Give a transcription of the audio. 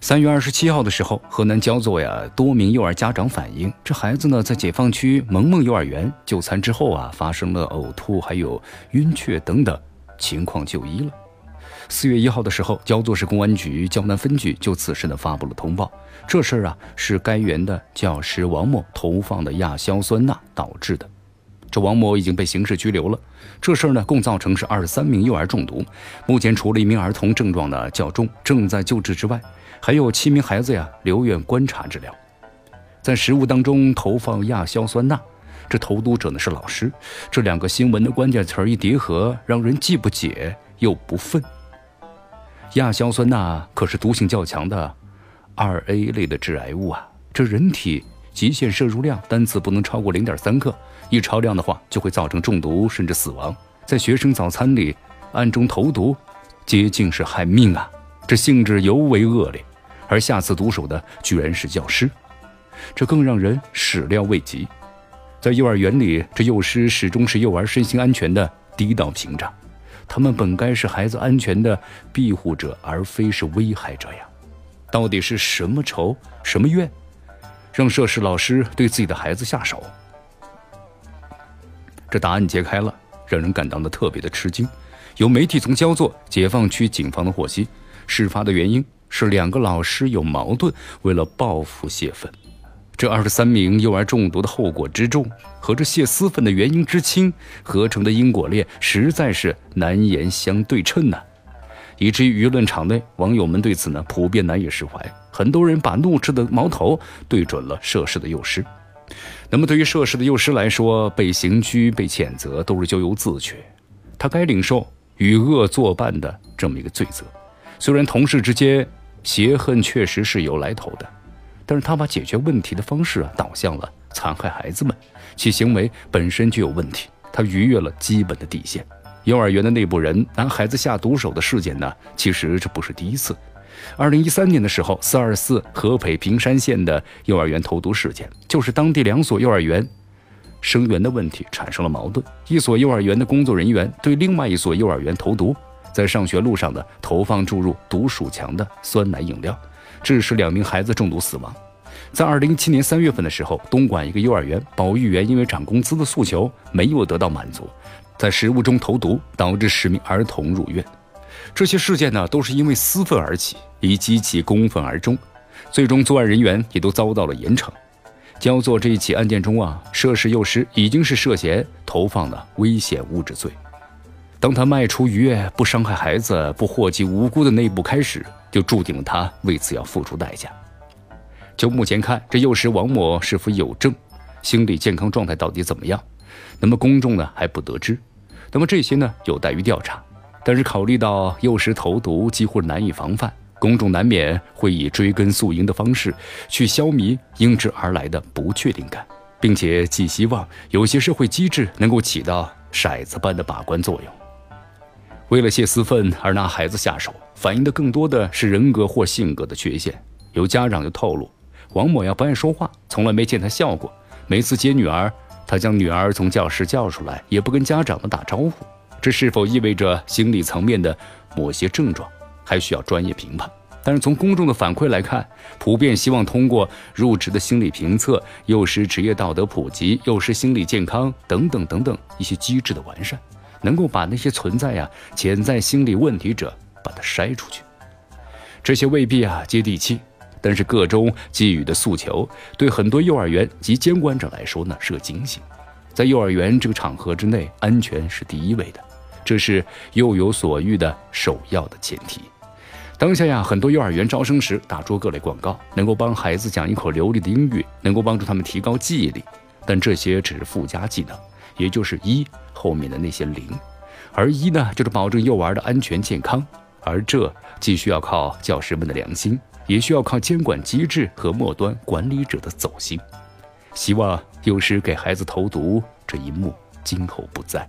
三月二十七号的时候，河南焦作呀，多名幼儿家长反映，这孩子呢在解放区萌萌幼儿园就餐之后啊，发生了呕吐，还有晕厥等等情况，就医了。四月一号的时候，焦作市公安局胶南分局就此事呢发布了通报，这事儿啊是该园的教师王某投放的亚硝酸钠导致的。这王某已经被刑事拘留了。这事儿呢，共造成是二十三名幼儿中毒。目前除了一名儿童症状呢较重，正在救治之外，还有七名孩子呀留院观察治疗。在食物当中投放亚硝酸钠，这投毒者呢是老师。这两个新闻的关键词一叠合，让人既不解又不忿。亚硝酸钠可是毒性较强的二 A 类的致癌物啊，这人体极限摄入量单次不能超过零点三克。一超量的话，就会造成中毒甚至死亡。在学生早餐里暗中投毒，接近是害命啊！这性质尤为恶劣。而下次毒手的居然是教师，这更让人始料未及。在幼儿园里，这幼师始终是幼儿身心安全的第一道屏障，他们本该是孩子安全的庇护者，而非是危害者呀！到底是什么仇什么怨，让涉事老师对自己的孩子下手？这答案揭开了，让人感到呢特别的吃惊。有媒体从焦作解放区警方的获悉，事发的原因是两个老师有矛盾，为了报复泄愤。这二十三名幼儿中毒的后果之重和这泄私愤的原因之轻，合成的因果链实在是难言相对称呐，以至于舆论场内网友们对此呢普遍难以释怀，很多人把怒斥的矛头对准了涉事的幼师。那么，对于涉事的幼师来说，被刑拘、被谴责都是咎由自取，他该领受与恶作伴的这么一个罪责。虽然同事之间邪恨确实是有来头的，但是他把解决问题的方式啊导向了残害孩子们，其行为本身就有问题，他逾越了基本的底线。幼儿园的内部人拿孩子下毒手的事件呢，其实这不是第一次。二零一三年的时候，四二四河北平山县的幼儿园投毒事件，就是当地两所幼儿园生源的问题产生了矛盾。一所幼儿园的工作人员对另外一所幼儿园投毒，在上学路上的投放注入毒鼠强的酸奶饮料，致使两名孩子中毒死亡。在二零一七年三月份的时候，东莞一个幼儿园保育员因为涨工资的诉求没有得到满足，在食物中投毒，导致十名儿童入院。这些事件呢，都是因为私愤而起，以激起公愤而终，最终作案人员也都遭到了严惩。焦作这一起案件中啊，涉事幼师已经是涉嫌投放了危险物质罪。当他迈出逾越不伤害孩子、不祸及无辜的那一步开始，就注定了他为此要付出代价。就目前看，这幼师王某是否有证，心理健康状态到底怎么样，那么公众呢还不得知。那么这些呢，有待于调查。但是考虑到幼时投毒几乎难以防范，公众难免会以追根溯源的方式去消弭因之而来的不确定感，并且寄希望有些社会机制能够起到骰子般的把关作用。为了泄私愤而拿孩子下手，反映的更多的是人格或性格的缺陷。有家长就透露，王某要不爱说话，从来没见他笑过。每次接女儿，他将女儿从教室叫出来，也不跟家长们打招呼。这是否意味着心理层面的某些症状，还需要专业评判。但是从公众的反馈来看，普遍希望通过入职的心理评测、幼师职业道德普及、幼师心理健康等等等等一些机制的完善，能够把那些存在呀潜在心理问题者把它筛出去。这些未必啊接地气，但是个中寄予的诉求，对很多幼儿园及监管者来说呢是个警醒。在幼儿园这个场合之内，安全是第一位的。这是幼有所欲的首要的前提。当下呀，很多幼儿园招生时打出各类广告，能够帮孩子讲一口流利的英语，能够帮助他们提高记忆力。但这些只是附加技能，也就是一后面的那些零。而一呢，就是保证幼儿的安全健康。而这既需要靠教师们的良心，也需要靠监管机制和末端管理者的走心。希望幼师给孩子投毒这一幕今后不再。